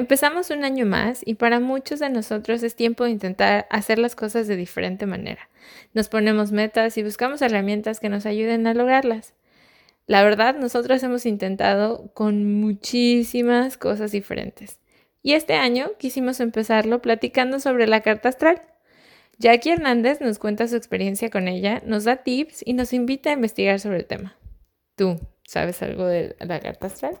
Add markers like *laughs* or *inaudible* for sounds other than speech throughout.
Empezamos un año más y para muchos de nosotros es tiempo de intentar hacer las cosas de diferente manera. Nos ponemos metas y buscamos herramientas que nos ayuden a lograrlas. La verdad, nosotros hemos intentado con muchísimas cosas diferentes. Y este año quisimos empezarlo platicando sobre la carta astral. Jackie Hernández nos cuenta su experiencia con ella, nos da tips y nos invita a investigar sobre el tema. ¿Tú sabes algo de la carta astral?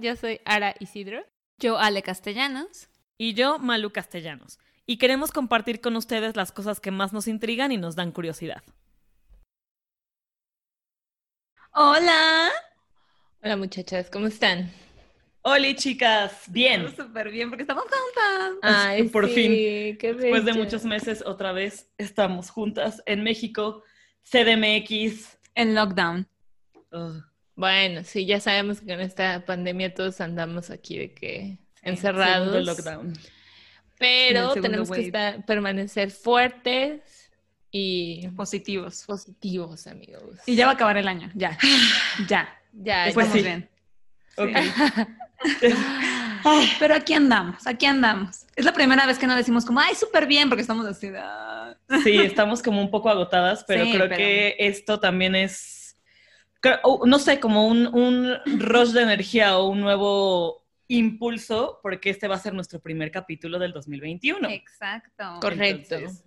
Yo soy Ara Isidro. Yo, Ale Castellanos. Y yo, Malu Castellanos. Y queremos compartir con ustedes las cosas que más nos intrigan y nos dan curiosidad. Hola. Hola muchachas, ¿cómo están? Hola chicas, bien. Súper bien porque estamos juntas. Ay, *laughs* por sí, fin. qué Después de muchos meses, otra vez estamos juntas en México, CDMX. En lockdown. Ugh. Bueno, sí, ya sabemos que con esta pandemia todos andamos aquí de que encerrados. lockdown. Pero tenemos que estar- permanecer fuertes y Positivos. positivos, amigos. Y ya va a acabar el año. Ya. *sighs* Ya. ya, Pues Estamos sí. bien. Ok. *laughs* Pero aquí andamos, aquí andamos. Es la primera vez que no decimos como, ay, súper bien, porque estamos así. "Ah". Sí, estamos como un poco agotadas, pero Sí, creo pero- que esto también es, no sé, como un, un rush de energía o un nuevo impulso, porque este va a ser nuestro primer capítulo del 2021. Exacto. Correcto. Entonces,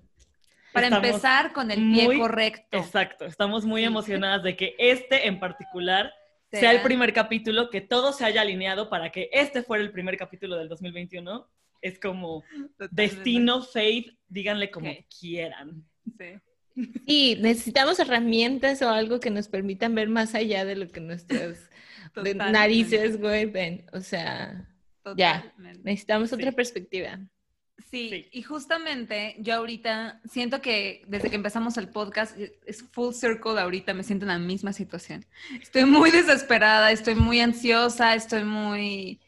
Para empezar con el pie muy- correcto. Exacto, estamos muy emocionadas de que este en particular sea Sea- el primer capítulo, que todo se haya alineado para que este fuera el primer capítulo del 2021. Es como destino, fate, díganle como quieran. Sí. Y necesitamos herramientas o algo que nos permitan ver más allá de lo que nuestras Totalmente. narices, güey, ven. O sea, ya. Necesitamos Sí. otra perspectiva. Sí, Sí. y justamente yo ahorita siento que desde que empezamos el podcast es full circle ahorita, me siento en la misma situación. Estoy muy *laughs* desesperada, estoy muy ansiosa, estoy muy...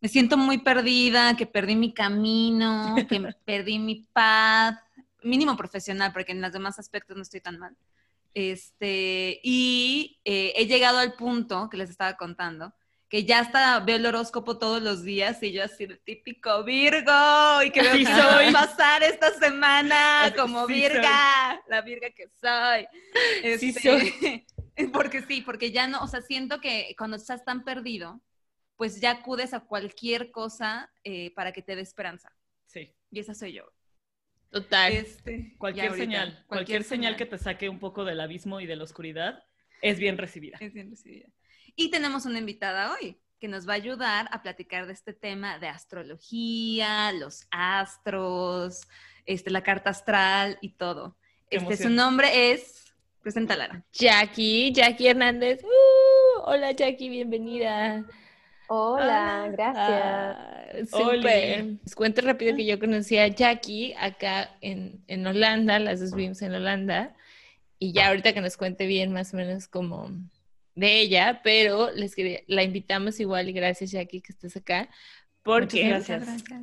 Me siento muy perdida, que perdí mi camino, que *laughs* perdí mi paz, mínimo profesional, porque en los demás aspectos no estoy tan mal. Este, y eh, he llegado al punto que les estaba contando, que ya hasta veo el horóscopo todos los días y yo así el típico Virgo y que veo que soy. pasar esta semana *laughs* como sí Virga, la Virga que soy. Sí Este, *laughs* Porque sí, porque ya no, o sea, siento que cuando estás tan perdido, pues ya acudes a cualquier cosa eh, para que te dé esperanza. Sí. Y esa soy yo. Total. Este, Cualquier ahorita, señal, cualquier, señal que te saque un poco del abismo y de la oscuridad es bien recibida. Es bien recibida. Y tenemos una invitada hoy que nos va a ayudar a platicar de este tema de astrología, los astros, este, la carta astral y todo. Este, su nombre es, preséntala. Jackie, Jackie Hernández. ¡Uh! hola Jackie, bienvenida. Hola, Ah, gracias. ah. Les cuento rápido que yo conocí a Jackie acá en, en Holanda, las dos vivimos en Holanda, y ya ahorita que nos cuente bien más o menos como de ella, pero les quería, la invitamos igual y gracias Jackie que estés acá, porque gracias.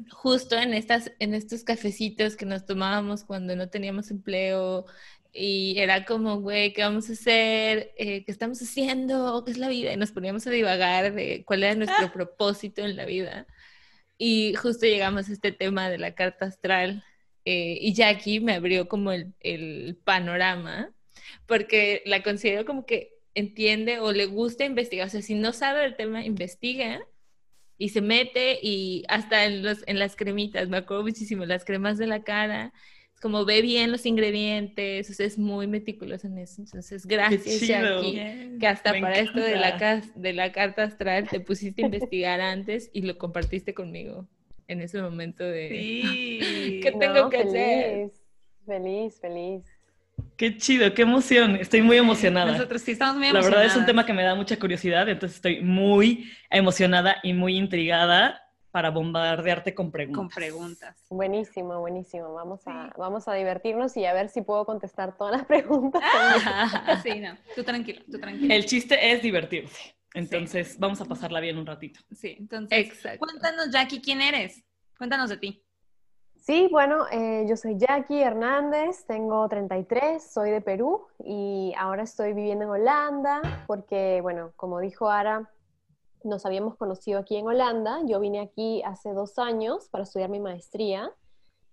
justo en estas, en estos cafecitos que nos tomábamos cuando no teníamos empleo y era como, güey, ¿qué vamos a hacer? Eh, ¿Qué estamos haciendo? ¿Qué es la vida? Y nos poníamos a divagar de cuál era nuestro propósito en la vida. Y justo llegamos a este tema de la carta astral eh, y Jackie me abrió como el, el panorama porque la considero como que entiende o le gusta investigar. O sea, si no sabe del tema, investiga y se mete y hasta en, los, en las cremitas, me acuerdo muchísimo, las cremas de la cara, como ve bien los ingredientes, o sea, es muy meticuloso en eso. Entonces, gracias. Jackie, que hasta Me para esto de la, de la carta astral te pusiste a investigar antes y lo compartiste conmigo en ese momento de... Sí. *laughs* ¿Qué tengo No, que hacer? feliz, Feliz. Qué chido, qué emoción. Estoy muy emocionada. Nosotros sí estamos muy La emocionadas. verdad es un tema que me da mucha curiosidad, entonces estoy muy emocionada y muy intrigada para bombardearte con preguntas. Con preguntas. Buenísimo, buenísimo. Vamos a, vamos a divertirnos y a ver si puedo contestar todas las *laughs* preguntas. *laughs* Sí, no. Tú tranquilo, tú tranquilo. El chiste es divertirse. Entonces, vamos a pasarla bien un ratito. Sí, entonces, Exacto. cuéntanos, Jackie, ¿quién eres? Cuéntanos de ti. Sí, bueno, eh, yo soy Jackie Hernández, tengo 33, soy de Perú y ahora estoy viviendo en Holanda porque, bueno, como dijo Ara, nos habíamos conocido aquí en Holanda. Yo vine aquí hace dos años para estudiar mi maestría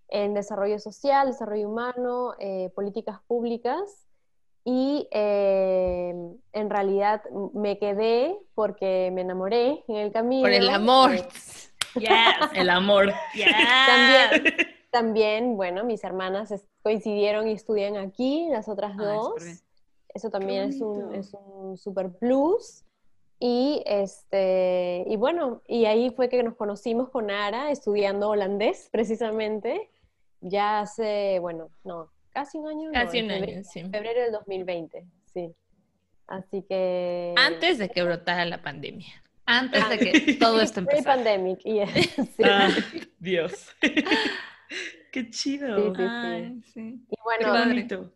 en desarrollo social, desarrollo humano, eh, políticas públicas y eh, en realidad me quedé porque me enamoré en el camino. Por el amor. Eh, *laughs* Yes. El amor. También, también, bueno, mis hermanas coincidieron y estudian aquí, las otras dos. Eso también es un, es un super plus. Y, este, y bueno, y ahí fue que nos conocimos con Ara estudiando holandés, precisamente, ya hace, bueno, no, casi un año. no, Casi en un febrero, año, sí. febrero del 2020, sí. Así que... Antes de que brotara la pandemia. Antes de que todo esto *laughs* empezara. Pre-pandemic, yeah, *laughs* sí. Ah, Dios. *laughs* Qué chido. Sí, sí. Ay, sí. Y Qué bueno, padre. bonito.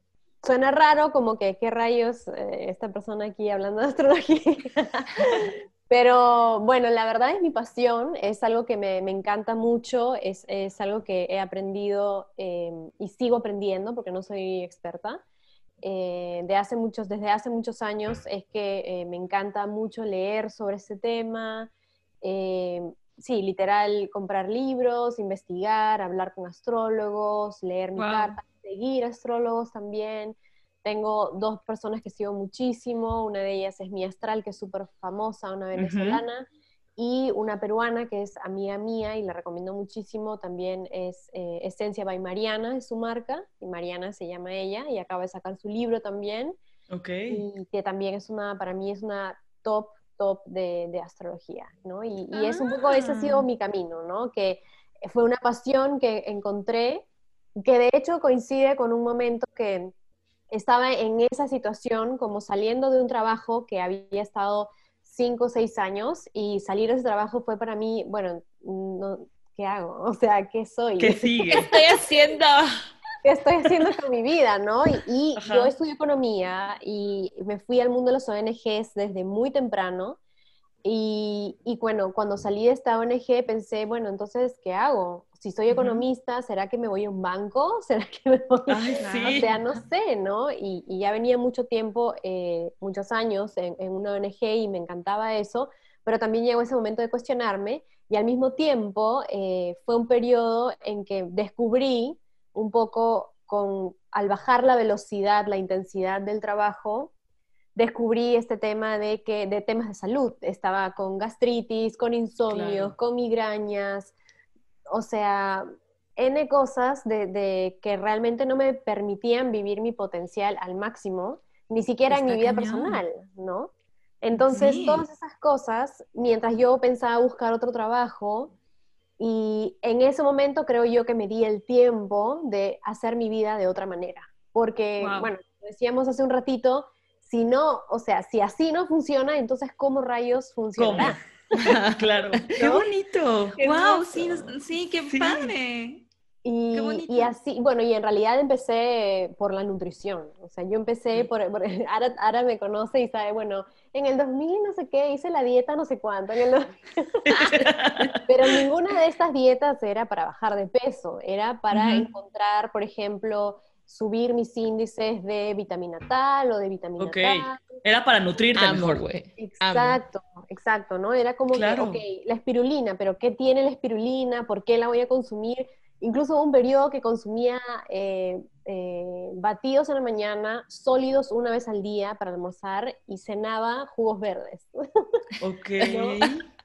Suena raro, como que qué rayos eh, esta persona aquí hablando de astrología. *laughs* Pero bueno, la verdad es mi pasión, es algo que me, me encanta mucho, es, es algo que he aprendido eh, y sigo aprendiendo porque no soy experta. Eh, de hace muchos, desde hace muchos años es que eh, me encanta mucho leer sobre este tema. Eh, sí, literal, comprar libros, investigar, hablar con astrólogos, leer mi Wow. carta, seguir astrólogos también. Tengo dos personas que sigo muchísimo, una de ellas es mi astral, que es súper famosa, una venezolana, y una peruana que es amiga mía y la recomiendo muchísimo, también es eh, Esencia by Mariana, es su marca, y Mariana se llama ella, y acaba de sacar su libro también, Ok. y que también es una, para mí es una top, top de, de astrología, ¿no? Y, y es un poco, ese ha sido Ah. mi camino, ¿no? Que fue una pasión que encontré, que de hecho coincide con un momento que estaba en esa situación como saliendo de un trabajo que había estado cinco o seis años y salir de ese trabajo fue para mí, bueno, no, ¿qué hago? *laughs* O sea, ¿qué soy? ¿Qué *laughs* sigue? ¿Qué estoy haciendo? *laughs* ¿qué estoy haciendo con mi vida, no? Y, y yo estudié economía y me fui al mundo de las ONGs desde muy temprano. Y, y bueno, cuando salí de esta ONG pensé, bueno, entonces, ¿qué hago? Si soy economista, ¿será que me voy a un banco? *laughs* ¿Será que me voy Ay, sí. o sea, no sé, ¿no? Y, y ya venía mucho tiempo, eh, muchos años en, en una ONG y me encantaba eso, pero también llegó ese momento de cuestionarme y al mismo tiempo eh, fue un periodo en que descubrí un poco con, al bajar la velocidad, la intensidad del trabajo, descubrí este tema de que de temas de salud. Estaba con gastritis, con insomnios, Claro. con migrañas, o sea, N cosas de, de que realmente no me permitían vivir mi potencial al máximo, ni siquiera en mi Está vida cañón. personal, ¿no? Entonces, Sí. todas esas cosas, mientras yo pensaba buscar otro trabajo, y en ese momento creo yo que me di el tiempo de hacer mi vida de otra manera. Porque, Wow. bueno, decíamos hace un ratito, si no, o sea, si así no funciona, entonces ¿cómo rayos ¿Cómo? funcionará? *laughs* claro. *laughs* ¡Qué bonito! Wow, sí, sí, qué Sí. padre. Y, Qué bonito. y así, bueno, y en realidad empecé por la nutrición. O sea, yo empecé por, por *laughs* Ara, Ara me conoce y sabe, bueno, en el 2000 no sé qué, hice la dieta no sé cuánto. en el dos- Pero ninguna de estas dietas era para bajar de peso, era para encontrar, por ejemplo, subir mis índices de vitamina tal o de vitamina Ok. tal. Era para nutrirte Amo, mejor. güey. Amo. Exacto, exacto, ¿no? Era como Claro. que, ok, la espirulina, pero ¿qué tiene la espirulina? ¿Por qué la voy a consumir? Incluso hubo un periodo que consumía eh, eh, batidos en la mañana, sólidos una vez al día para almorzar y cenaba jugos verdes. *laughs* Ok.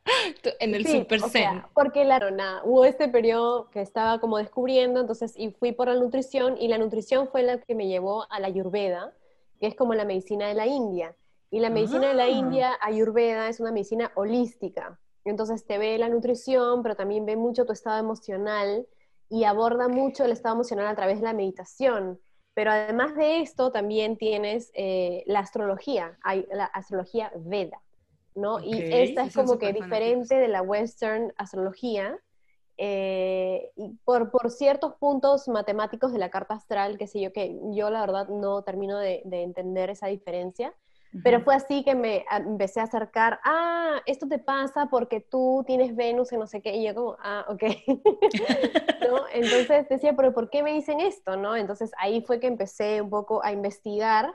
*laughs* En el Sí, Super o sea, porque la nada, hubo este periodo que estaba como descubriendo, entonces y fui por la nutrición y la nutrición fue la que me llevó a la ayurveda, que es como la medicina de la India. Y la medicina de la Ah. India, ayurveda, es una medicina holística. Entonces te ve la nutrición, pero también ve mucho tu estado emocional y aborda mucho el estado emocional a través de la meditación. Pero además de esto, también tienes eh, la astrología, hay la astrología Veda, ¿no? y esta es como que diferente de la Western astrología, eh, y por, por, ciertos puntos matemáticos de la carta astral, que sé yo, que yo la verdad no termino de, entender esa diferencia, pero fue así que me empecé a acercar, ah, esto te pasa porque tú tienes Venus y no sé qué, y yo como, ah, ok. *laughs* ¿No? Entonces decía, pero ¿por qué me dicen esto? ¿No? Entonces ahí fue que empecé un poco a investigar,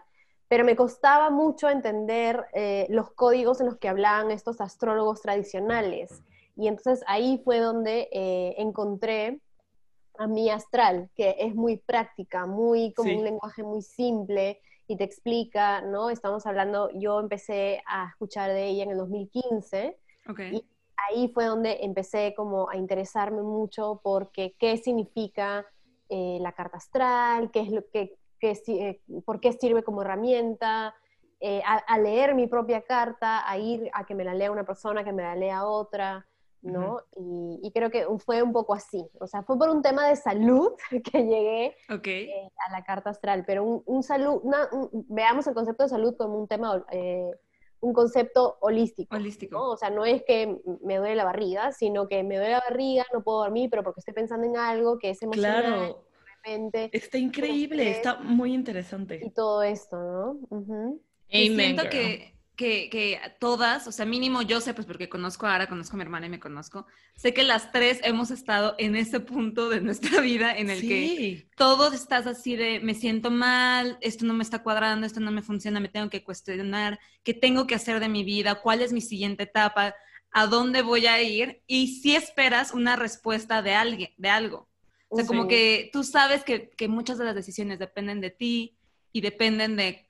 pero me costaba mucho entender eh, los códigos en los que hablaban estos astrólogos tradicionales. Y entonces ahí fue donde eh, encontré a mi astral, que es muy práctica, muy como un lenguaje muy simple y te explica, ¿no? Estamos hablando, yo empecé a escuchar de ella en el 2015 y ahí fue donde empecé como a interesarme mucho porque qué significa eh, la carta astral, qué es lo que, eh, por qué sirve como herramienta, a, leer mi propia carta, a ir a que me la lea una persona, que me la lea otra, ¿no? y, creo que fue un poco así, o sea, fue por un tema de salud *laughs* que llegué eh, a la carta astral, pero un, salud, veamos el concepto de salud como un tema, eh, un concepto holístico. Holístico. O sea, no es que me duele la barriga, sino que me duele la barriga, no puedo dormir, pero porque estoy pensando en algo que es emocional. Claro. Está increíble, está muy interesante. Y todo esto, ¿no? Y siento que que, todas, o sea, mínimo yo sé, pues porque conozco a Ara, conozco a mi hermana y me conozco, sé que las tres hemos estado en ese punto de nuestra *laughs* vida en el que todos estás así de, me siento mal, esto no me está cuadrando, esto no me funciona, me tengo que cuestionar, qué tengo que hacer de mi vida, cuál es mi siguiente etapa, a dónde voy a ir, y si esperas una respuesta de alguien, de algo. O sea, como que tú sabes que, que muchas de las decisiones dependen de ti y dependen de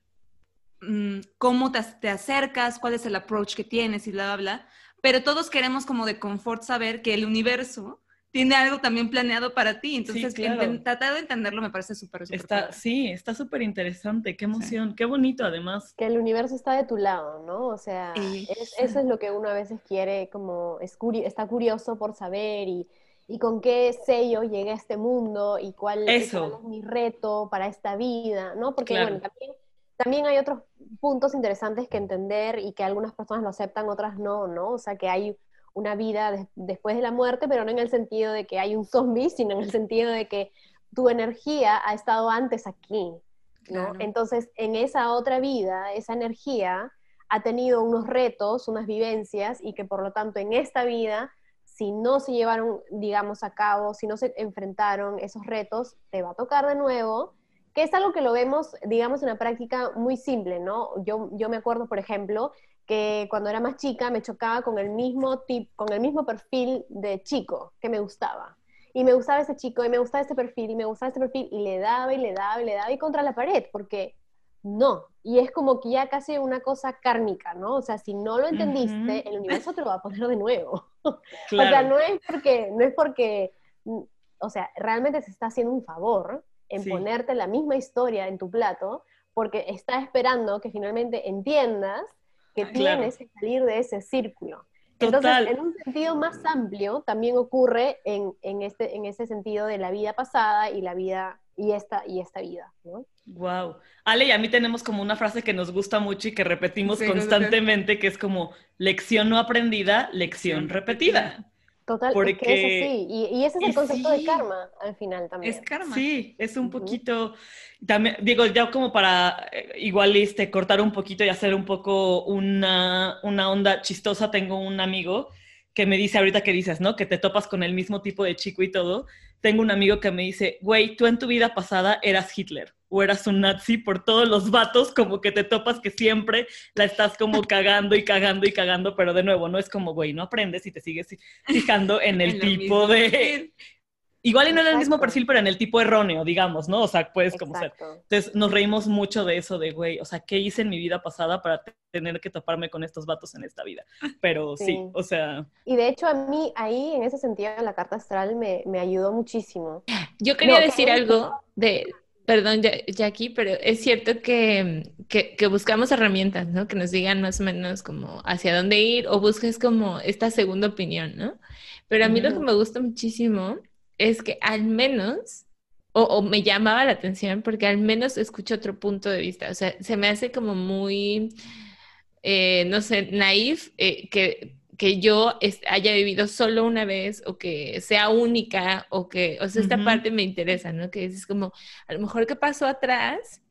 Mm, cómo te, acercas, cuál es el approach que tienes y bla, bla, bla. Pero todos queremos como de confort saber que el universo tiene algo también planeado para ti. Entonces, tratar de entenderlo me parece súper, súper está, Sí, está súper interesante. Qué emoción, qué bonito además. Que el universo está de tu lado, ¿no? O sea, eso es lo que uno a veces quiere, como está curioso por saber y, y con qué sello llegué a este mundo y cuál, es mi reto para esta vida, ¿no? Porque, bueno, también también hay otros puntos interesantes que entender y que algunas personas lo aceptan, otras no, ¿no? O sea, que hay una vida después de la muerte, pero no en el sentido de que hay un zombie, *laughs* sino en el sentido de que tu energía ha estado antes aquí, ¿no? Entonces, en esa otra vida, esa energía ha tenido unos retos, unas vivencias, y que por lo tanto en esta vida, si no se llevaron, digamos, a cabo, si no se enfrentaron esos retos, te va a tocar de nuevo que es algo que lo vemos, digamos, en una práctica muy simple, ¿no? Yo, yo me acuerdo, por ejemplo, que cuando era más chica me chocaba con el mismo tip, con el mismo perfil de chico que me gustaba. Y me gustaba ese chico, y me gustaba ese perfil, y me gustaba ese perfil, y le daba, y le daba, y le daba, y contra la pared, porque no. Y es como que ya casi una cosa kármica, ¿no? O sea, si no lo entendiste, el universo te lo va a poner de nuevo. *laughs* o sea, no es porque, no es porque, o sea, realmente se está haciendo un favor, en ponerte la misma historia en tu plato, porque está esperando que finalmente entiendas que ah, tienes que salir de ese círculo. Entonces, en un sentido más amplio, también ocurre en, en, este, en ese sentido de la vida pasada y la vida y esta, y esta vida, ¿no? Wow. Ale y a mí tenemos como una frase que nos gusta mucho y que repetimos constantemente, que es como lección no aprendida, lección repetida. Total, porque... es así. Y, ese es el concepto de karma al final también. Es karma. Sí, es un poquito, también, digo, ya como para eh, igual este, cortar un poquito y hacer un poco una, una onda chistosa, tengo un amigo que me dice ahorita que dices, ¿no? Que te topas con el mismo tipo de chico y todo. Tengo un amigo que me dice, güey, tú en tu vida pasada eras Hitler o eras un nazi por todos los vatos, como que te topas que siempre la estás como cagando y cagando y cagando, pero de nuevo, no es como, güey, no aprendes y te sigues fijando en el *laughs* tipo de... Igual y no en el mismo perfil, pero en el tipo erróneo, digamos, ¿no? O sea, puedes como ser. Entonces, nos reímos mucho de eso, de, güey, o sea, ¿qué hice en mi vida pasada para tener que toparme con estos vatos en esta vida? Pero *laughs* sí, o sea... Y de hecho, a mí, ahí, en ese sentido, la carta astral me, me ayudó muchísimo. Yo quería decir algo de, Perdón, Jackie, pero es cierto que, que, buscamos herramientas, ¿no? Que nos digan más o menos como hacia dónde ir o busques como esta segunda opinión, ¿no? Pero a mí lo que me gusta muchísimo es que al menos o, me llamaba la atención porque al menos escucho otro punto de vista. O sea, se me hace como muy, eh, no sé, naif eh, que, que yo haya vivido solo una vez o que sea única o que, o sea, esta parte me interesa, ¿no? Que es como, a lo mejor qué pasó atrás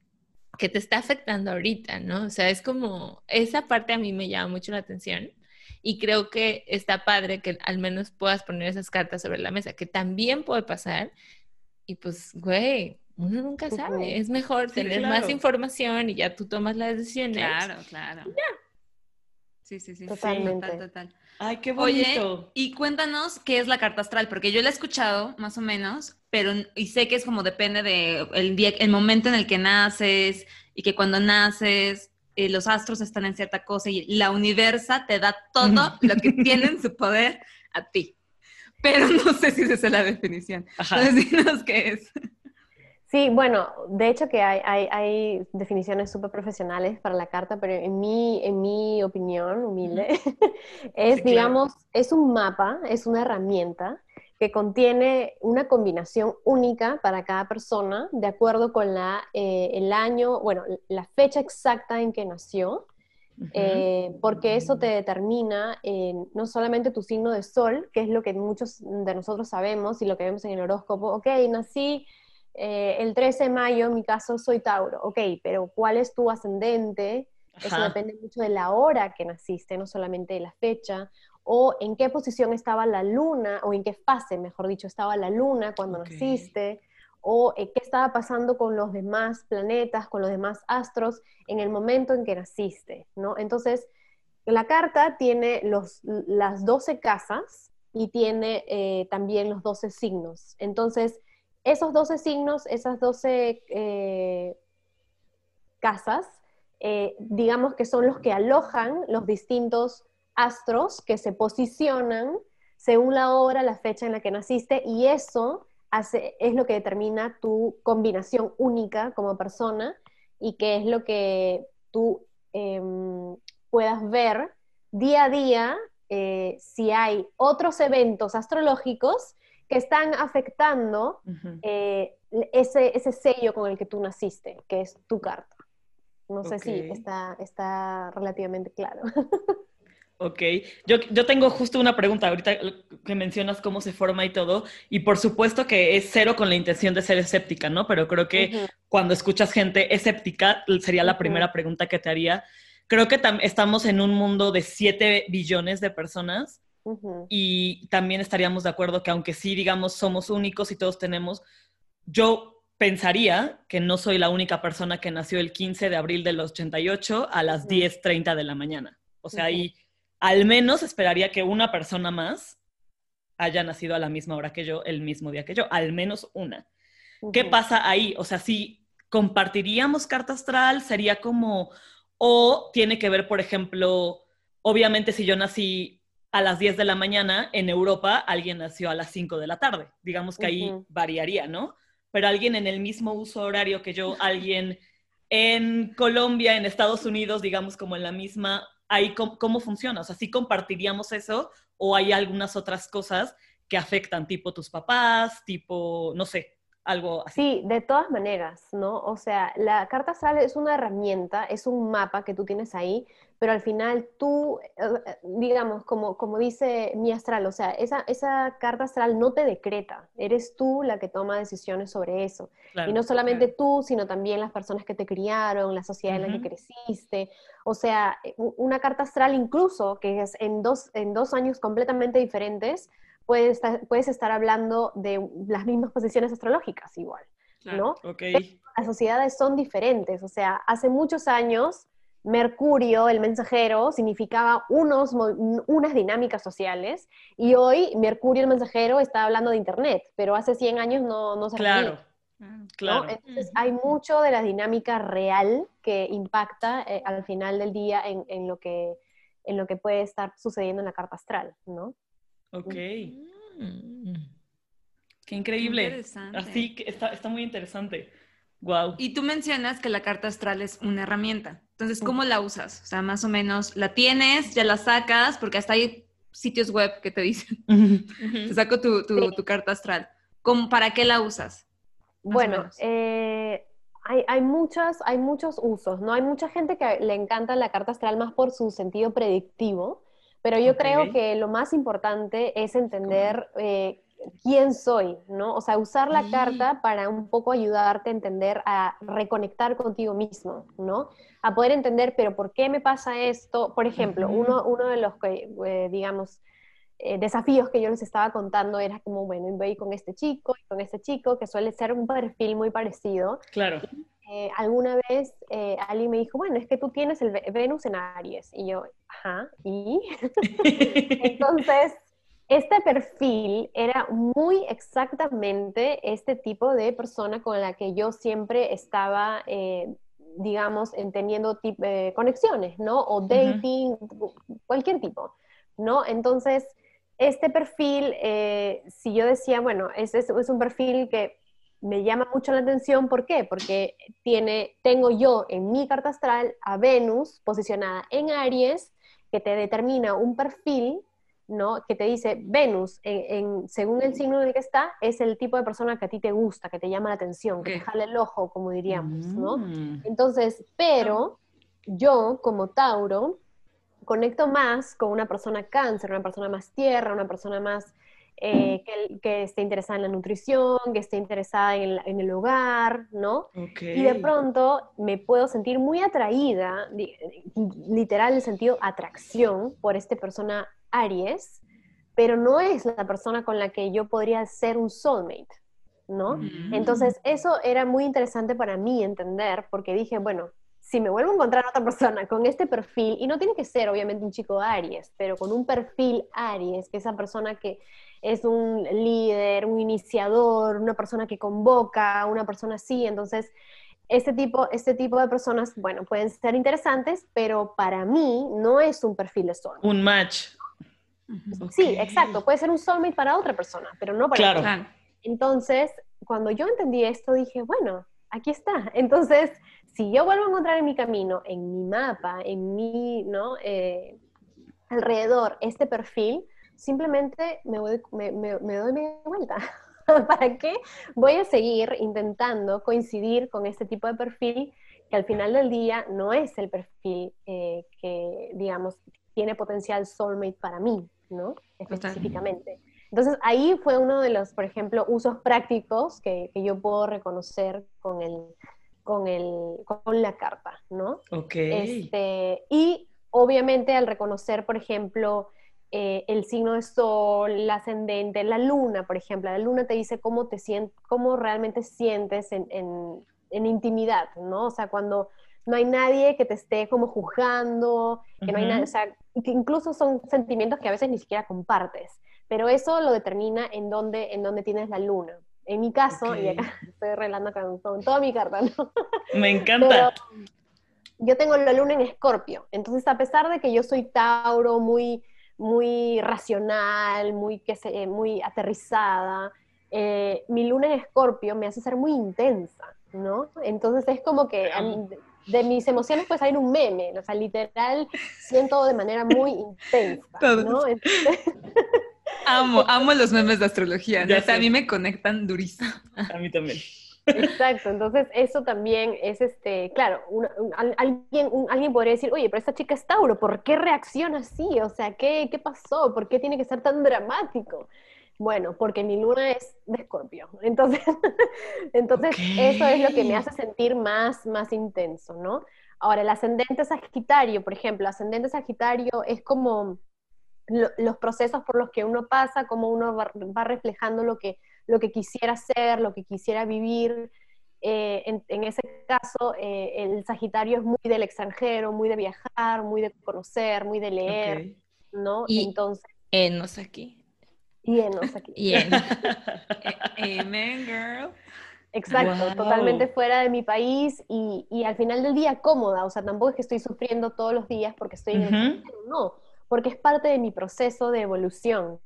que te está afectando ahorita, ¿no? O sea, es como, esa parte a mí me llama mucho la atención y creo que está padre que al menos puedas poner esas cartas sobre la mesa, que también puede pasar y pues, güey, uno nunca sabe. Es mejor tener más información y ya tú tomas las decisiones. Claro, claro. Sí, sí, sí. Totalmente. Total, total. Ay, qué bonito. Oye, y cuéntanos qué es la carta astral, porque yo la he escuchado más o menos, pero y sé que es como depende de el día, el momento en el que naces y que cuando naces eh, los astros están en cierta cosa y la universa te da todo lo que tiene en su poder a ti pero no sé si esa es la definición. Ajá. Entonces, qué es. Sí, bueno, de hecho que hay, hay, hay definiciones súper profesionales para la carta, pero en mi, en mi opinión humilde, *laughs* es, digamos, es un mapa, es una herramienta que contiene una combinación única para cada persona, de acuerdo con la, eh, el año, bueno, la fecha exacta en que nació, eh, porque eso te determina no solamente tu signo de sol, que es lo que muchos de nosotros sabemos y lo que vemos en el horóscopo, ok, nací eh, el 13 de mayo, en mi caso soy Tauro, ok, pero ¿cuál es tu ascendente? Eso depende mucho de la hora que naciste, no solamente de la fecha, o en qué posición estaba la luna, o en qué fase, mejor dicho, estaba la luna cuando naciste o eh, qué estaba pasando con los demás planetas, con los demás astros en el momento en que naciste, ¿no? Entonces, la carta tiene los, las 12 casas y tiene eh, también los 12 signos. Entonces, esos 12 signos, esas 12 eh, casas, digamos que son los que alojan los distintos astros que se posicionan según la hora, la fecha en la que naciste, y eso es lo que determina tu combinación única como persona y que es lo que tú em, puedas ver día a día eh, si hay otros eventos astrológicos que están afectando eh, ese, ese, sello con el que tú naciste, que es tu carta. No sé si está, está relativamente claro. Ok, yo, yo, tengo justo una pregunta ahorita que mencionas cómo se forma y todo, y por supuesto que es cero con la intención de ser escéptica, ¿no? Pero creo que cuando escuchas gente escéptica, sería la primera pregunta que te haría. Creo que estamos en un mundo de 7 billones de personas y también estaríamos de acuerdo que aunque sí, digamos, somos únicos y todos tenemos, yo pensaría que no soy la única persona que nació el 15 de abril del 88 a las 10.30 de la mañana. O sea, ahí al menos esperaría que una persona más haya nacido a la misma hora que yo, el mismo día que yo, al menos una. ¿Qué pasa ahí? O sea, si compartiríamos carta astral, sería como, o tiene que ver, por ejemplo, obviamente si yo nací a las 10 de la mañana, en Europa alguien nació a las 5 de la tarde. Digamos que ahí variaría, ¿no? Pero alguien en el mismo uso horario que yo, alguien en Colombia, en Estados Unidos, digamos como en la misma ahí cómo, funciona, o sea, si compartiríamos eso o hay algunas otras cosas que afectan, tipo tus papás, tipo, no sé, algo así. Sí, de todas maneras, ¿no? O sea, la carta astral es una herramienta, es un mapa que tú tienes ahí, pero al final tú, eh, digamos, como, como dice mi astral, o sea, esa, esa carta astral no te decreta, eres tú la que toma decisiones sobre eso. y no solamente tú, sino también las personas que te criaron, la sociedad en la que creciste. O sea, una carta astral incluso, que es en dos, en dos años completamente diferentes, puedes estar, puedes estar hablando de las mismas posiciones astrológicas igual, ¿no? Las sociedades son diferentes, o sea, hace muchos años Mercurio, el mensajero, significaba unos, unas dinámicas sociales y hoy Mercurio, el mensajero, está hablando de Internet, pero hace 100 años no, no se Claro. Claro. Entonces hay mucho de la dinámica real que impacta eh, al final del día en, en, lo que, en lo que puede estar sucediendo en la carta astral, ¿no? Ok. Mm. Qué increíble. Así que está, está muy interesante. Wow. Y tú mencionas que la carta astral es una herramienta. Entonces, ¿cómo la usas? O sea, más o menos, la tienes, ya la sacas, porque hasta hay sitios web que te dicen, *laughs* te saco tu, tu, carta astral. ¿Cómo, ¿Para qué la usas? Bueno, eh, hay, hay, muchas, hay muchos usos, ¿no? Hay mucha gente que le encanta la carta astral más por su sentido predictivo, pero yo creo que lo más importante es entender eh, quién soy, ¿no? O sea, usar la Sí. carta para un poco ayudarte a entender, a reconectar contigo mismo, ¿no? A poder entender, pero ¿por qué me pasa esto? Por ejemplo, Ujú. uno, uno de los, que, eh, digamos, eh, desafíos que yo les estaba contando era como, bueno, voy con este chico y con este chico, que suele ser un perfil muy parecido. Claro. Eh, alguna vez eh, alguien me dijo, bueno, es que tú tienes el Ve- Venus en Aries. Y yo, ajá, ¿y? *laughs* *laughs* Entonces, este perfil era muy exactamente este tipo de persona con la que yo siempre estaba, eh, digamos, en teniendo eh, conexiones, ¿no? O dating, cualquier tipo, ¿no? Entonces, este perfil, eh, si yo decía, bueno, es, es, es un perfil que me llama mucho la atención, ¿por qué? Porque tiene, tengo yo en mi carta astral a Venus posicionada en Aries, que te determina un perfil, ¿no? Que te dice, Venus, en, en- según el signo en el que está, es el tipo de persona que a ti te gusta, que te llama la atención, que te Ok. jale el ojo, como diríamos, ¿no? Mm. Entonces, pero yo como Tauro conecto más con una persona cáncer, una persona más tierra, una persona más eh, que, que esté interesada en la nutrición, que esté interesada en, la- en el hogar, ¿no? Y de pronto me puedo sentir muy atraída, literal el sentido atracción, por esta persona Aries, pero no es la persona con la que yo podría ser un soulmate, ¿no? Mm. Entonces, eso era muy interesante para mí entender, porque dije, bueno, si me vuelvo a encontrar a otra persona con este perfil, y no tiene que ser obviamente un chico Aries, pero con un perfil Aries, que esa persona que es un líder, un iniciador, una persona que convoca, una persona así, entonces este tipo, este tipo de personas, bueno, pueden ser interesantes, pero para mí no es un perfil de soulmate. Un match. Sí, exacto, puede ser un soulmate para otra persona, pero no para Claro. mí. Entonces, cuando yo entendí esto, dije, bueno, aquí está. Entonces, si yo vuelvo a encontrar en mi camino, en mi mapa, en mi, ¿no? Eh, alrededor, este perfil, simplemente me, voy- me, me- me doy media vuelta. *laughs* ¿Para qué voy a seguir intentando coincidir con este tipo de perfil que al final del día no es el perfil eh, que, digamos, tiene potencial soulmate para mí, ¿no? Específicamente. Entonces ahí fue uno de los, por ejemplo, usos prácticos que, que yo puedo reconocer con, el, con, el, con la carta, ¿no? Ok. Este, y obviamente al reconocer, por ejemplo, eh, el signo de sol, el ascendente, la luna, por ejemplo, la luna te dice cómo te sientes, cómo realmente sientes en, en- en intimidad, ¿no? O sea, cuando no hay nadie que te esté como juzgando, que no hay nadie, o sea, que incluso son sentimientos que a veces ni siquiera compartes, pero eso lo determina en dónde, en dónde tienes la luna. En mi caso, y acá *laughs* estoy arreglando con, con toda mi carta, ¿no? Me encanta. yo tengo la luna en escorpio. Entonces, a pesar de que yo soy Tauro, muy, muy racional, muy, que sé, muy aterrizada, eh, mi luna en escorpio me hace ser muy intensa, ¿no? Entonces es como que a mí- de, mis emociones puede salir un meme, o sea, literal siento de manera muy intensa, ¿no? Todos. *laughs* Entonces, Amo, amo los memes de astrología. Ya neta, a mí me conectan durísimo. A mí también. Exacto, entonces eso también es este, claro, una- un- al- alguien, un- alguien podría decir, oye, pero esta chica es Tauro, ¿por qué reacciona así? O sea, ¿qué, qué pasó? ¿Por qué tiene que ser tan dramático? Bueno, porque mi luna es de Escorpio. *laughs* Entonces, entonces eso es lo que me hace sentir más, más intenso, ¿no? Ahora, el ascendente Sagitario, por ejemplo, ascendente Sagitario es como lo- los procesos por los que uno pasa, cómo uno va, va reflejando lo que, lo que quisiera hacer, lo que quisiera vivir. Eh, en, en ese caso, eh, el Sagitario es muy del extranjero, muy de viajar, muy de conocer, muy de leer. ¿no? Y- Entonces, Enos aquí. Llenos aquí. *laughs* Y en- *laughs* Amen, girl. Exacto, Wow. totalmente fuera de mi país y, y al final del día cómoda, o sea, tampoco es que estoy sufriendo todos los días porque estoy en el no, porque es parte de mi proceso de evolución.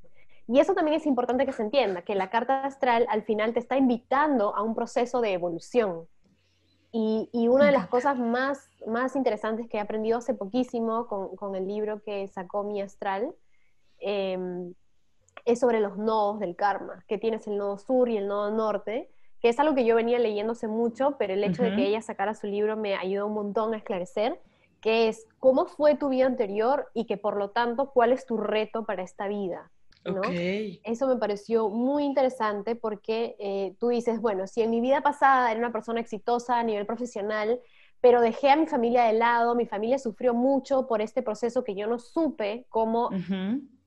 Y eso también es importante que se entienda, que la carta astral al final te está invitando a un proceso de evolución. Y, y una de las cosas más, más interesantes que he aprendido hace poquísimo con, con el libro que sacó mi astral, eh, es sobre los nodos del karma, que tienes el nodo sur y el nodo norte, que es algo que yo venía leyéndose mucho, pero el hecho de que ella sacara su libro me ayudó un montón a esclarecer, que es cómo fue tu vida anterior y que por lo tanto cuál es tu reto para esta vida. ¿no? Eso me pareció muy interesante porque eh, tú dices, bueno, si en mi vida pasada era una persona exitosa a nivel profesional, pero dejé a mi familia de lado, mi familia sufrió mucho por este proceso que yo no supe cómo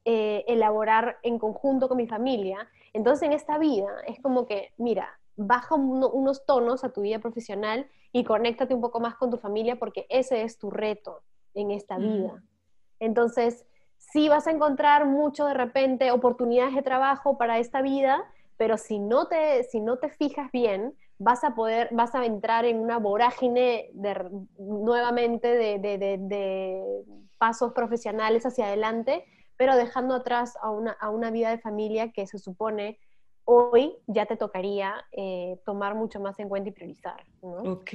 eh, elaborar en conjunto con mi familia. Entonces en esta vida es como que, mira, baja unos tonos a tu vida profesional y conéctate un poco más con tu familia porque ese es tu reto en esta vida. Entonces, sí vas a encontrar mucho de repente oportunidades de trabajo para esta vida, pero si no te, si no te fijas bien, vas a poder, vas a entrar en una vorágine de, nuevamente de, de, pasos profesionales hacia adelante, pero dejando atrás a una, a una vida de familia que se supone hoy ya te tocaría eh, tomar mucho más en cuenta y priorizar. ¿no? Ok.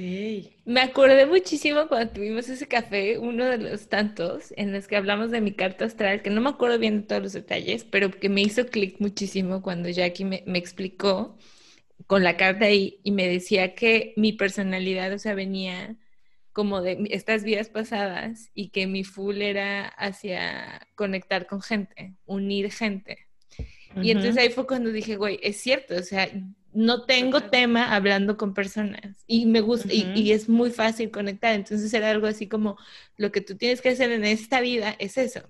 Me acordé muchísimo cuando tuvimos ese café, uno de los tantos en los que hablamos de mi carta astral, que no me acuerdo bien de todos los detalles, pero que me hizo clic muchísimo cuando Jackie me, me explicó con la carta ahí y me decía que mi personalidad, o sea, venía como de estas vidas pasadas y que mi full era hacia conectar con gente, unir gente. Y entonces ahí fue cuando dije, güey, es cierto, o sea, no tengo tema hablando con personas y me gusta y, es muy fácil conectar. Entonces era algo así como lo que tú tienes que hacer en esta vida es eso,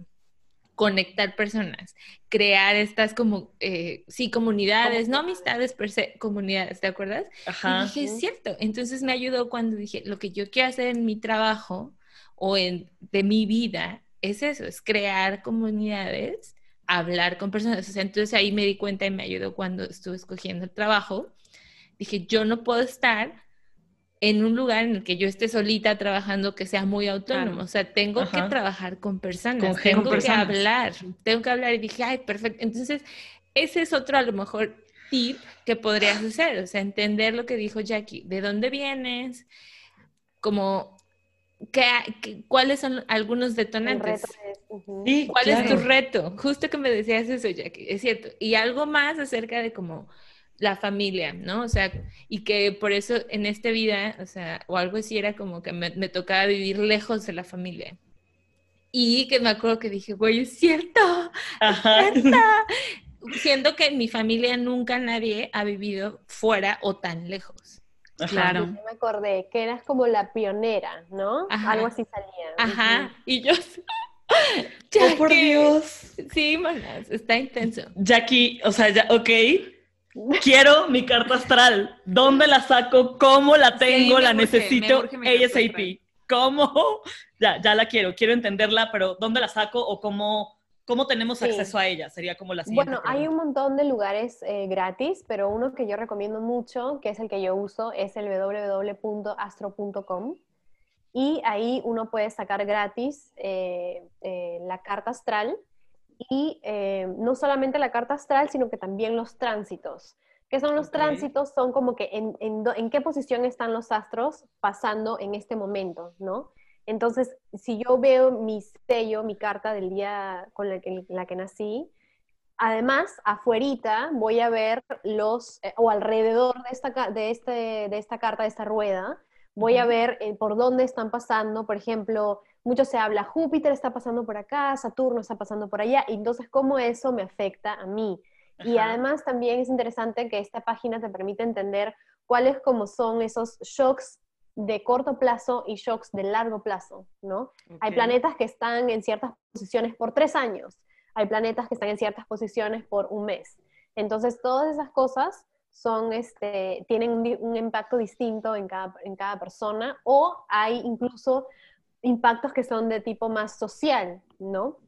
conectar personas, crear estas como, eh, sí, comunidades, no amistades per se, comunidades, ¿te acuerdas? Ajá. Y dije, es cierto. Entonces me ayudó cuando dije, lo que yo quiero hacer en mi trabajo o en, de mi vida es eso, es crear comunidades hablar con personas. entonces ahí me di cuenta y me ayudó cuando estuve escogiendo el trabajo. Dije, yo no puedo estar en un lugar en el que yo esté solita trabajando que sea muy autónomo. O sea, tengo que trabajar con personas, tengo que hablar, tengo que hablar. Y dije, ay, perfecto. Entonces, ese es otro a lo mejor tip que podrías hacer, o sea, entender lo que dijo Jackie, de dónde vienes, como ¿Qué, cuáles son algunos detonantes? ¿Cuál es tu reto? Justo que me decías eso, Jackie, es cierto. Y algo más acerca de como la familia, ¿no? O sea, y que por eso en esta vida, o sea, o algo así era como que me, tocaba vivir lejos de la familia. Y que me acuerdo que dije, güey, es cierto, Ajá. Siendo que mi familia nunca nadie ha vivido fuera o tan lejos. Claro. me acordé que eras como la pionera, ¿no? Algo así salía. Ajá. Y yo. oh, por Dios. Sí, manas, está intenso. Jackie, o sea, ya, ok. Quiero mi carta astral. ¿Dónde la saco? ¿Cómo la tengo? la necesito ASAP. ¿Cómo? *laughs* Ya, ya la quiero. Quiero entenderla, pero ¿dónde la saco o cómo ¿Cómo tenemos acceso a ella? Sería como la siguiente. Bueno, hay un montón de lugares eh, gratis, pero uno que yo recomiendo mucho, que es el que yo uso, es el www.astro.com. Y ahí uno puede sacar gratis eh, eh, la carta astral. Y no solamente la carta astral, sino que también los tránsitos. ¿Qué son los tránsitos? Son como que en, en, en qué posición están los astros pasando en este momento, ¿no? Entonces, si yo veo mi sello, mi carta del día con la que, la que nací, además, afuerita voy a ver los, eh, o alrededor de esta, de, este, de esta carta, de esta rueda, voy a ver eh, por dónde están pasando, por ejemplo, mucho se habla, Júpiter está pasando por acá, Saturno está pasando por allá, y entonces cómo eso me afecta a mí. Y además también es interesante que esta página te permite entender cuáles como son esos shocks de corto plazo y shocks de largo plazo, ¿no? Hay planetas que están en ciertas posiciones por tres años, hay planetas que están en ciertas posiciones por un mes. Entonces, todas esas cosas son, este, tienen un, impacto distinto en cada, en cada persona o hay incluso impactos que son de tipo más social, ¿no?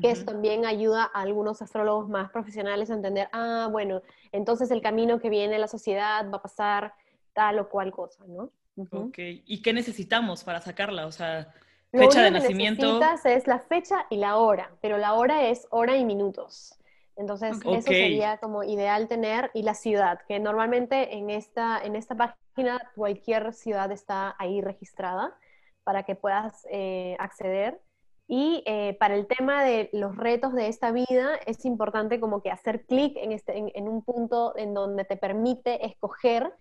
Que eso también ayuda a algunos astrólogos más profesionales a entender, ah, bueno, entonces el camino que viene la sociedad va a pasar tal o cual cosa, ¿no? Ok, ¿y qué necesitamos para sacarla? O sea, fecha de nacimiento. Lo que es la fecha y la hora, pero la hora es hora y minutos. Entonces, eso sería como ideal tener, y la ciudad, que normalmente en esta, en esta página cualquier ciudad está ahí registrada para que puedas eh, acceder. Y eh, para el tema de los retos de esta vida, es importante como que hacer clic en, este, en, un punto en donde te permite escoger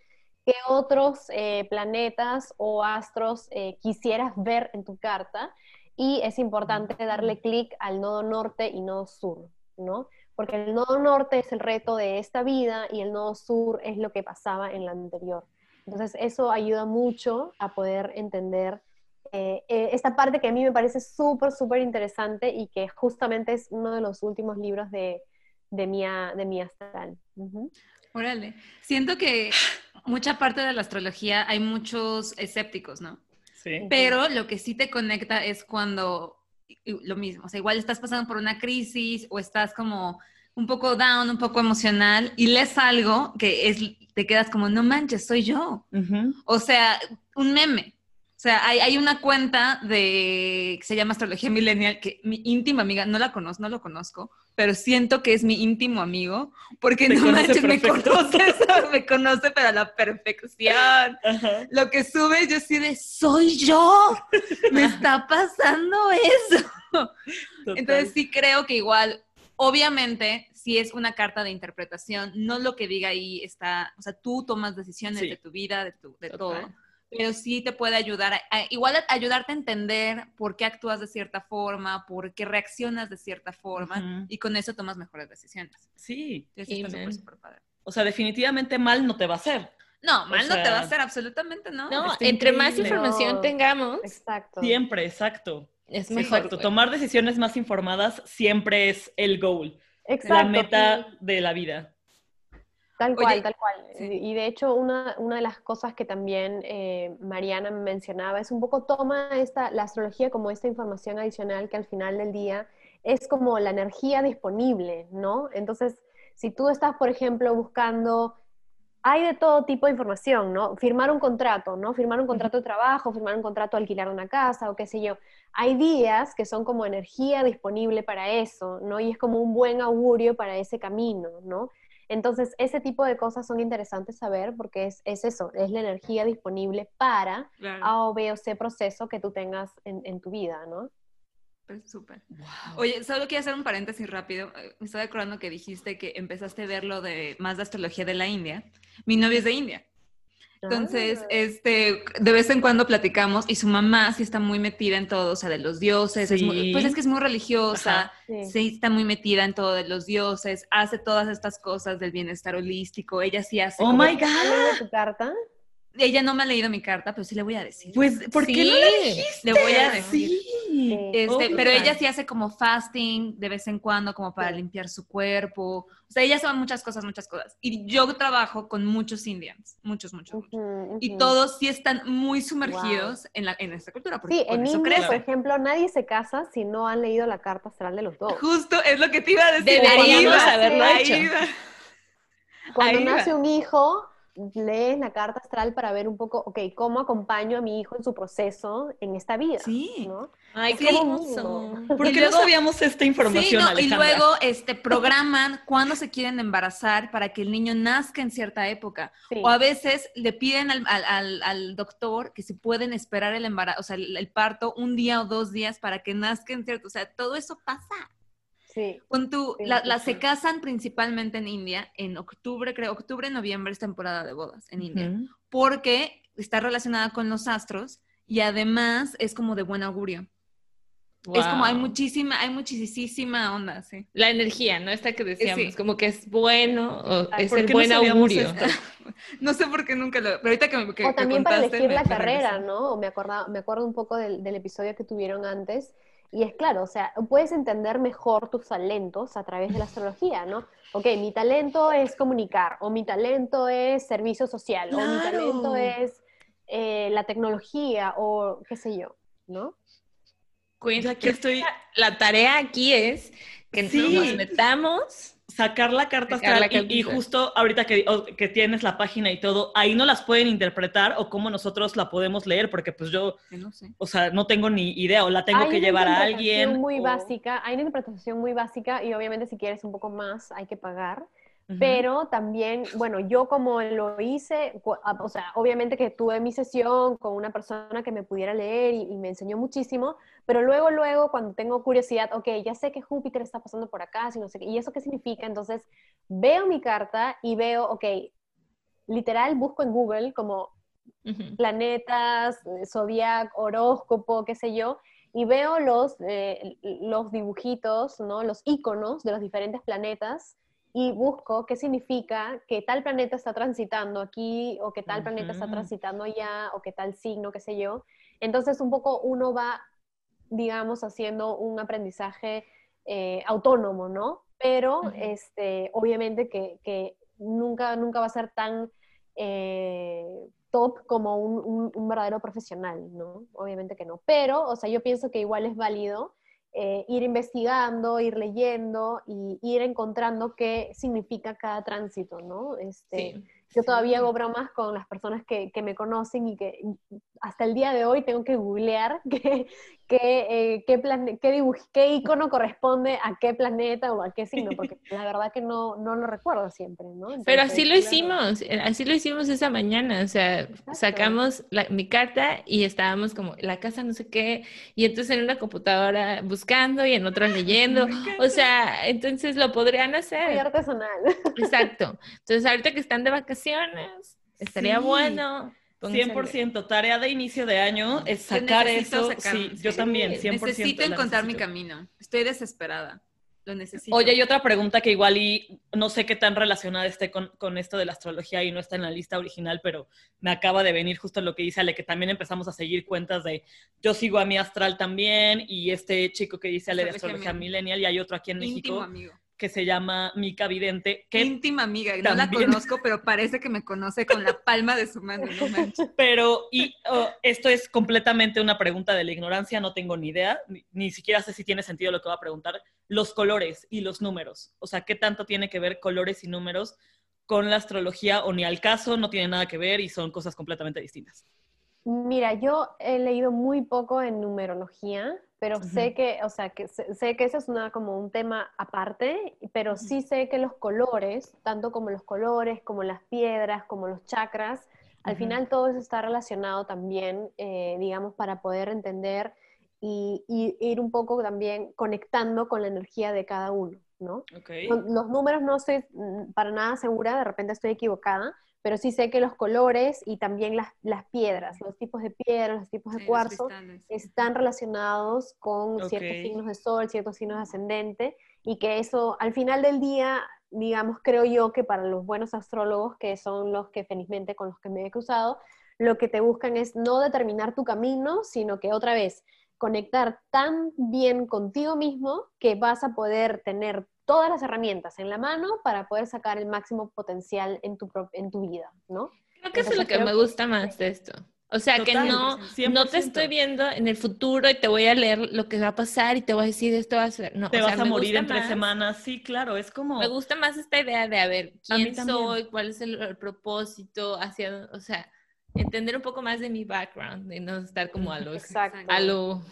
qué otros eh, planetas o astros eh, quisieras ver en tu carta. Y es importante darle clic al nodo norte y nodo sur, ¿no? Porque el nodo norte es el reto de esta vida y el nodo sur es lo que pasaba en la anterior. Entonces, eso ayuda mucho a poder entender eh, eh, esta parte que a mí me parece súper, súper interesante y que justamente es uno de los últimos libros de, de, Mia, de Mia Astral. Órale. Siento que mucha parte de la astrología hay muchos escépticos, ¿no? Sí. Pero lo que sí te conecta es cuando lo mismo, o sea, igual estás pasando por una crisis o estás como un poco down, un poco emocional y lees algo que es, te quedas como, no manches, soy yo. O sea, un meme. O sea, hay, una cuenta de que se llama Astrología Millennial que mi íntima amiga, no la conozco, no lo conozco, pero siento que es mi íntimo amigo, porque no manches, me conoce, *laughs* me conoce, pero a la perfección. Lo que sube, yo sí de, soy yo, *laughs* me está pasando eso. Entonces sí creo que igual, obviamente, si es una carta de interpretación, no lo que diga ahí está, o sea, tú tomas decisiones de tu vida, de, tu, de todo pero sí te puede ayudar, igual ayudarte a entender por qué actúas de cierta forma, por qué reaccionas de cierta forma, y con eso tomas mejores decisiones. Sí. padre. O sea, definitivamente mal no te va a hacer. No, mal no te va a hacer, absolutamente no. No, entre más información tengamos. Exacto. Siempre, exacto. Es mejor. Exacto. Tomar decisiones más informadas siempre es el goal. Exacto. La meta de la vida. Tal cual, tal cual. Y de hecho, una, una, de las cosas que también eh, Mariana mencionaba es un poco toma esta, la astrología como esta información adicional que al final del día es como la energía disponible, ¿no? Entonces, si tú estás, por ejemplo, buscando, hay de todo tipo de información, ¿no? Firmar un contrato, ¿no? Firmar un contrato de trabajo, firmar un contrato de alquilar una casa o qué sé yo. Hay días que son como energía disponible para eso, ¿no? Y es como un buen augurio para ese camino, ¿no? Entonces, ese tipo de cosas son interesantes saber porque es, eso, es la energía disponible para A o B o C proceso que tú tengas en, tu vida, ¿no? Pues súper. Oye, solo quiero hacer un paréntesis rápido. Eh, me estoy acordando que dijiste que empezaste a ver lo de más de astrología de la India. Mi novia es de India. Entonces, ah. este, de vez en cuando platicamos y su mamá sí está muy metida en todo, o sea, de los dioses, pues es que es muy religiosa, sí. está muy metida en todo de los dioses, hace todas estas cosas del bienestar holístico, ella sí hace... Oh, my God. tu carta? Ella no me ha leído mi carta, pero sí le voy a decir. Pues, ¿por qué no le dijiste? Le voy a decir. Este, pero ella sí hace como fasting de vez en cuando, como para limpiar su cuerpo. O sea, ella hace muchas cosas, muchas cosas. Y yo trabajo con muchos indians, muchos, muchos, muchos. Y todos sí están muy sumergidos en, la, en esta cultura. Sí, en India, por ejemplo, nadie se casa si no han leído la carta astral de los dos. Justo, es lo que te iba a decir. Deberíamos haberlo hecho. Cuando nace un hijo, lees la carta astral para ver un poco, ok, cómo acompaño a mi hijo en su proceso en esta vida. Sí. ¿no? Ay, qué hermoso. ¿Por qué no sabíamos esta información, sí, Y luego este, programan cuándo se quieren embarazar para que el niño nazca en cierta época. O a veces le piden al, al, al, doctor que se pueden esperar el embarazo, o sea, el, el, parto un día o dos días para que nazca en cierto, o sea, todo eso pasa. Sí. Con tu, la, se casan principalmente en India, en octubre, creo, octubre, noviembre es temporada de bodas en India, porque está relacionada con los astros y además es como de buen augurio. Es como hay muchísima, hay muchísima onda, sí. La energía, ¿no? Esta que decíamos, como que es bueno, o es el buen augurio. *laughs* no sé por qué nunca lo... Pero ahorita que me que, O también para elegir la carrera, ¿no? Me, acuerdo, me acuerdo un poco del, del episodio que tuvieron antes, y es claro, o sea, puedes entender mejor tus talentos a través de la astrología, ¿no? Ok, mi talento es comunicar, o mi talento es servicio social, o mi talento es eh, la tecnología, o qué sé yo, ¿no? Cuenta aquí estoy. La tarea aquí es que nos metamos sacar la carta astral y, justo ahorita que, que, tienes la página y todo, ahí no las pueden interpretar o cómo nosotros la podemos leer, porque pues yo, no sé. o sea, no tengo ni idea o la tengo que llevar a alguien. muy básica, hay una interpretación muy básica y obviamente si quieres un poco más hay que pagar, pero también, bueno, yo como lo hice, o sea, obviamente que tuve mi sesión con una persona que me pudiera leer y, me enseñó muchísimo, pero luego, luego, cuando tengo curiosidad, ok, ya sé que Júpiter está pasando por acá, si no sé qué, ¿y eso qué significa? Entonces, veo mi carta y veo, ok, literal, busco en Google como planetas, eh, zodiac, horóscopo, qué sé yo, y veo los, eh, los dibujitos, ¿no? Los iconos de los diferentes planetas y busco qué significa que tal planeta está transitando aquí o que tal planeta está transitando allá o que tal signo, qué sé yo. Entonces un poco uno va, digamos, haciendo un aprendizaje eh, autónomo, ¿no? Pero este, obviamente que, nunca, nunca va a ser tan eh, top como un, un, verdadero profesional, ¿no? Obviamente que no. Pero, o sea, yo pienso que igual es válido eh, ir investigando, ir leyendo y ir encontrando qué significa cada tránsito, ¿no? Este, yo todavía hago bromas con las personas que, que, me conocen y que hasta el día de hoy tengo que googlear *laughs* qué, qué, eh, qué, qué, qué icono corresponde a qué planeta o a qué signo, porque *laughs* la verdad que no, no lo recuerdo siempre, ¿no? Pero así lo hicimos, eh, así lo hicimos esa mañana, o sea, sacamos mi carta y estábamos como, la casa no sé qué, y entonces en una computadora buscando y en otra *laughs* leyendo, o sea, entonces lo podrían hacer. Muy artesanal. Exacto. Entonces ahorita que están de vacaciones, Estaría bueno. 100%, tarea de inicio de año es sacar eso. sí, yo también, 100%. Necesito encontrar mi camino. Estoy desesperada. Lo necesito. Oye, hay otra pregunta que igual y no sé qué tan relacionada esté con, con, esto de la astrología y no está en la lista original, pero me acaba de venir justo lo que dice Ale, que también empezamos a seguir cuentas de yo sigo a mi astral también y este chico que dice Ale de astrología millennial y hay otro aquí en México. Amigo que se llama Mica Vidente. Que Íntima amiga, no la *laughs* conozco, pero parece que me conoce con la palma de su mano, Pero, y oh, esto es completamente una pregunta de la ignorancia, no tengo ni idea, ni, siquiera sé si tiene sentido lo que voy a preguntar. Los colores y los números, o sea, ¿qué tanto tiene que ver colores y números con la astrología o ni al caso, no tiene nada que ver y son cosas completamente distintas? Mira, yo he leído muy poco en numerología, pero sé que, o sea, que sé, que eso es una, como un tema aparte, pero sí sé que los colores, tanto como los colores, como las piedras, como los chakras, al final todo eso está relacionado también, eh, digamos, para poder entender y, ir un poco también conectando con la energía de cada uno, ¿no? Los números no estoy mm, para nada segura, de repente estoy equivocada, pero sí sé que los colores y también las, las piedras, los tipos de piedras, los tipos de cuarzo, están relacionados con ciertos signos de sol, ciertos signos de ascendente, y que eso al final del día, digamos, creo yo que para los buenos astrólogos, que son los que felizmente con los que me he cruzado, lo que te buscan es no determinar tu camino, sino que otra vez conectar tan bien contigo mismo que vas a poder tener todas las herramientas en la mano para poder sacar el máximo potencial en tu, en tu vida, ¿no? Creo que eso es lo que me gusta más de esto. O sea, que no, no te estoy viendo en el futuro y te voy a leer lo que va a pasar y te voy a decir esto va a ser. No, te vas a morir en tres semanas. Sí, claro, es como. Me gusta más esta idea de a ver quién soy, cuál es el, propósito, hacia, o sea, entender un poco más de mi background y no estar como a lo, a lo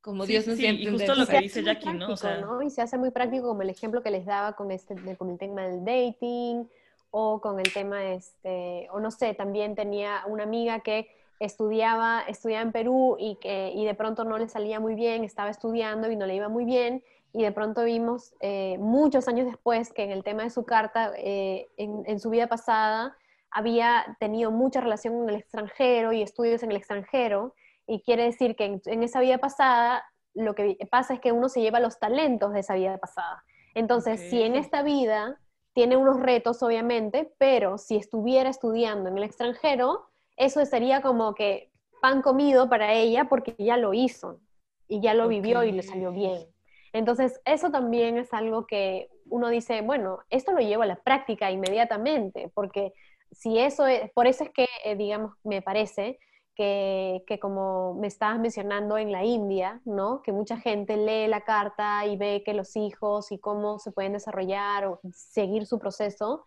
como Dios nos sí, y justo lo que dice Jackie, ¿no? O sea... Y se hace muy práctico como el ejemplo que les daba con, este, con el tema del dating o con el tema, este, o no sé, también tenía una amiga que estudiaba, estudiaba en Perú y, que, y de pronto no le salía muy bien, estaba estudiando y no le iba muy bien, y de pronto vimos eh, muchos años después que en el tema de su carta, eh, en, en, su vida pasada, había tenido mucha relación con el extranjero y estudios en el extranjero, y quiere decir que en, esa vida pasada lo que pasa es que uno se lleva los talentos de esa vida pasada. Entonces, si en esta vida tiene unos retos, obviamente, pero si estuviera estudiando en el extranjero, eso sería como que pan comido para ella porque ya lo hizo y ya lo vivió y le salió bien. Entonces, eso también es algo que uno dice, bueno, esto lo llevo a la práctica inmediatamente, porque si eso es, por eso es que, eh, digamos, me parece que, como me estabas mencionando en la India, ¿no? Que mucha gente lee la carta y ve que los hijos y cómo se pueden desarrollar o seguir su proceso,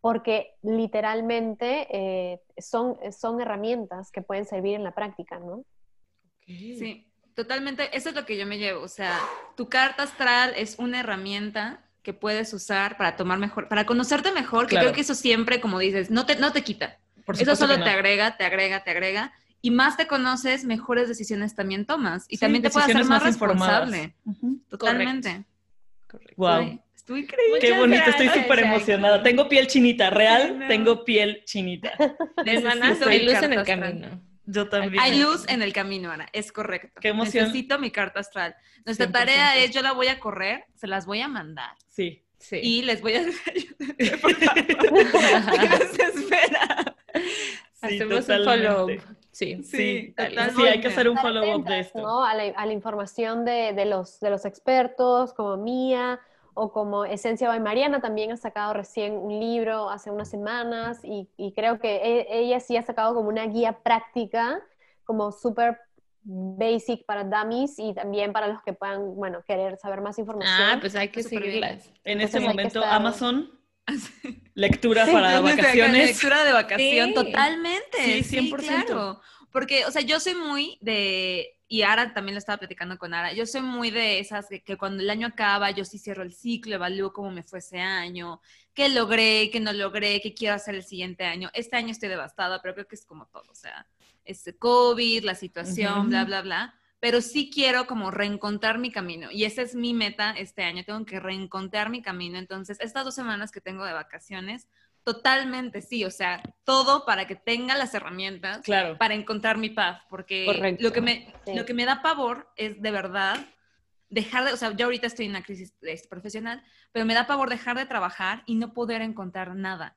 porque literalmente eh, son, son herramientas que pueden servir en la práctica, ¿no? Sí, totalmente, eso es lo que yo me llevo, o sea, tu carta astral es una herramienta que puedes usar para tomar mejor, para conocerte mejor, que Claro. creo que eso siempre, como dices, no te, no te quita. Por Eso solo que no. te agrega, te agrega, te agrega. Y más te conoces, mejores decisiones también tomas. Y Sí, también te puedes hacer más, más responsable. Totalmente. Wow. Ay, Estuvo increíble. Qué Muchas bonito, estoy súper emocionada. Tengo piel chinita, real, tengo piel chinita. *laughs* Hermana, Necesito hay luz en el astral. camino. Yo también. Hay luz en el camino, Ana, es correcto. Qué emoción. Necesito mi carta astral. Nuestra 100%. tarea es, yo la voy a correr, se las voy a mandar. Sí. Sí. Y les voy a... *laughs* Por *laughs* favor, ¿qué me desespera? Sí, Hacemos totalmente. un follow-up. Sí. Sí, sí, hay que hacer un follow-up de esto. ¿no? a, la, a la información de, de los, de los expertos, como Mía, o como Esencia by Mariana, también ha sacado recién un libro hace unas semanas, y, y creo que e- ella sí ha sacado como una guía práctica, como súper basic para dummies y también para los que puedan, bueno, querer saber más información. Ah, pues hay que seguirlas. En Entonces este que momento, estar- Amazon, *laughs* lectura Sí, para vacaciones. Lectura de vacación, Sí. totalmente. Sí, Sí, 100%. claro. Porque, o sea, yo soy muy de, y Ara también lo estaba platicando con Ara, yo soy muy de esas que, que cuando el año acaba, yo sí cierro el ciclo, evalúo cómo me fue ese año, qué logré, qué no logré, qué quiero hacer el siguiente año. Este año estoy devastada, pero creo que es como todo, o sea, es COVID, la situación, Ujú. bla, bla, bla. Pero sí quiero como reencontrar mi camino. Y esa es mi meta este año. Tengo que reencontrar mi camino. Entonces, estas dos semanas que tengo de vacaciones, totalmente sí. O sea, todo para que tenga las herramientas Claro. para encontrar mi paz, porque Correcto. lo que, me, Sí. lo que me da pavor es de verdad dejar de, o sea, yo ahorita estoy en una crisis este, profesional, pero me da pavor dejar de trabajar y no poder encontrar nada.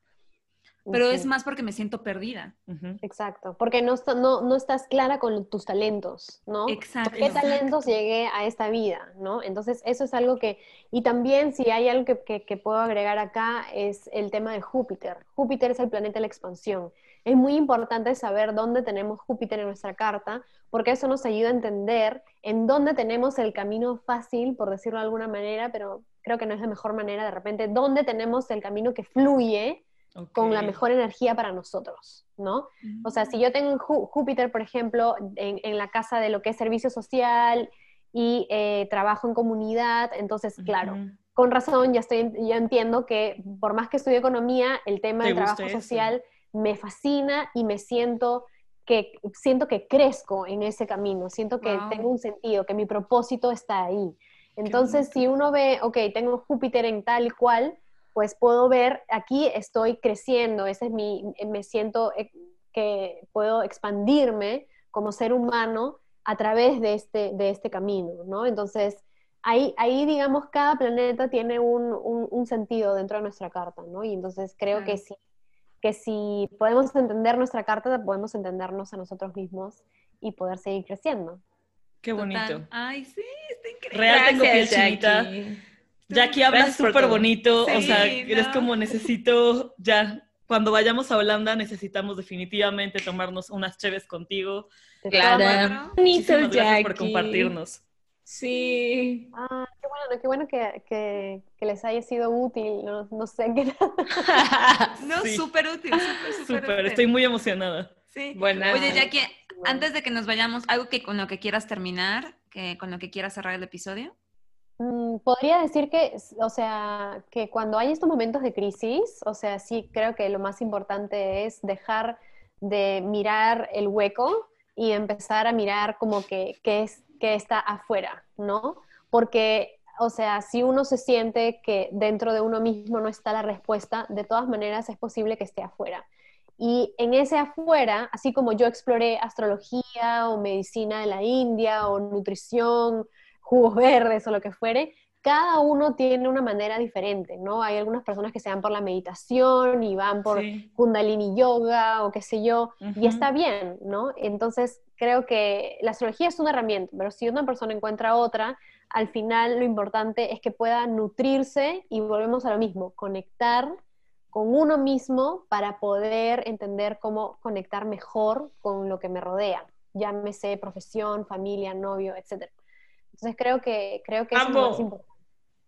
Pero es más porque me siento perdida. Exacto, porque no, no, no estás clara con tus talentos, ¿no? Exacto. ¿Qué talentos llegué a esta vida, no? Entonces, eso es algo que, y también si hay algo que, que- que puedo agregar acá, es el tema de Júpiter. Júpiter es el planeta de la expansión. Es muy importante saber dónde tenemos Júpiter en nuestra carta, porque eso nos ayuda a entender en dónde tenemos el camino fácil, por decirlo de alguna manera, pero creo que no es la mejor manera, de repente, dónde tenemos el camino que fluye con la mejor energía para nosotros, ¿no? O sea, si yo tengo Jú- Júpiter, por ejemplo, en, en la casa de lo que es servicio social y eh, trabajo en comunidad, entonces, claro, con razón, ya, estoy, ya entiendo que por más que estudie economía, el tema Te del trabajo eso. social me fascina y me siento que, siento que crezco en ese camino, siento que Wow. tengo un sentido, que mi propósito está ahí. Entonces, si uno ve, ok, tengo Júpiter en tal y cual, pues puedo ver, aquí estoy creciendo, ese es mi, me siento eh, que puedo expandirme como ser humano a través de este, de este camino, ¿no? Entonces, ahí, ahí, digamos, cada planeta tiene un, un- un sentido dentro de nuestra carta, ¿no? Y entonces creo que, si, que si podemos entender nuestra carta, podemos entendernos a nosotros mismos y poder seguir creciendo. Qué Total. bonito. Ay, sí, está increíble. Real tengo piel. Jackie. Habla súper bonito, o sea, eres no. como necesito ya. Cuando vayamos a Holanda necesitamos definitivamente tomarnos unas cheves contigo. Claro. Bonito, Muchísimas gracias por compartirnos. Sí. Ah, qué bueno, qué bueno que, que- que les haya sido útil, no, no sé qué. *laughs* No, Sí. súper útil, súper, súper estoy muy emocionada. Sí. Buena. Oye, Jackie, antes de que nos vayamos, algo que con lo que quieras terminar, que con lo que quieras cerrar el episodio. Mm, Podría decir que, o sea, que cuando hay estos momentos de crisis, o sea, sí creo que lo más importante es dejar de mirar el hueco y empezar a mirar como que, que es, que está afuera, ¿no? Porque, o sea, si uno se siente que dentro de uno mismo no está la respuesta, de todas maneras es posible que esté afuera. Y en ese afuera, así como yo exploré astrología o medicina de la India o nutrición, jugos *laughs* verdes o lo que fuere, cada uno tiene una manera diferente, ¿no? Hay algunas personas que se van por la meditación y van por Sí. kundalini yoga o qué sé yo, y está bien, ¿no? Entonces creo que la astrología es una herramienta, pero si una persona encuentra otra, al final lo importante es que pueda nutrirse y volvemos a lo mismo, conectar con uno mismo para poder entender cómo conectar mejor con lo que me rodea, llámese profesión, familia, novio, etc. Entonces creo que, creo que eso es lo Amo. más importante.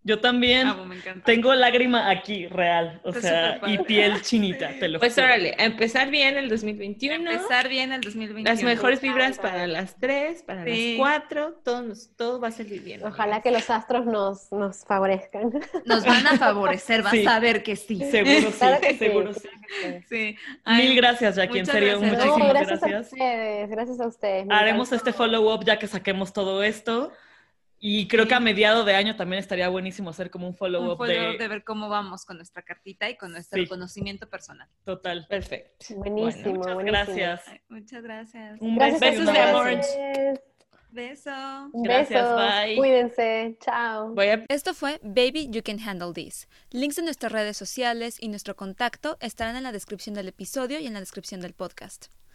Yo también Amo, me encanta. tengo lágrima aquí, real. O Está sea, y piel *laughs* chinita, te lo Pues juro. órale, a empezar bien el 2021. Empezar bien el 2021. Las mejores vibras para las tres, para Sí. las cuatro, todo, nos- todo va a salir bien. Ojalá que los astros nos, nos favorezcan. Nos van a *laughs* favorecer, vas Sí. a ver que sí. Seguro sí, Claro que sí, seguro sí. sí. Sí. Ay, Mil gracias, Jackie, en serio, gracias. No, muchísimas gracias, a gracias. ustedes, gracias a ustedes. Haremos este follow-up ya que saquemos todo esto. Y creo que a mediado de año también estaría buenísimo hacer como un un follow-up follow de... de ver cómo vamos con nuestra cartita y con nuestro Sí. conocimiento personal. Total. Perfecto. Buenísimo, Muchas buenísimo. gracias. Ay, muchas gracias. Un Gracias beso de amor. Beso. Gracias, Besos, bye. Cuídense, chao. A Esto fue Baby You Can Handle This. Links de nuestras redes sociales y nuestro contacto estarán en la descripción del episodio y en la descripción del podcast.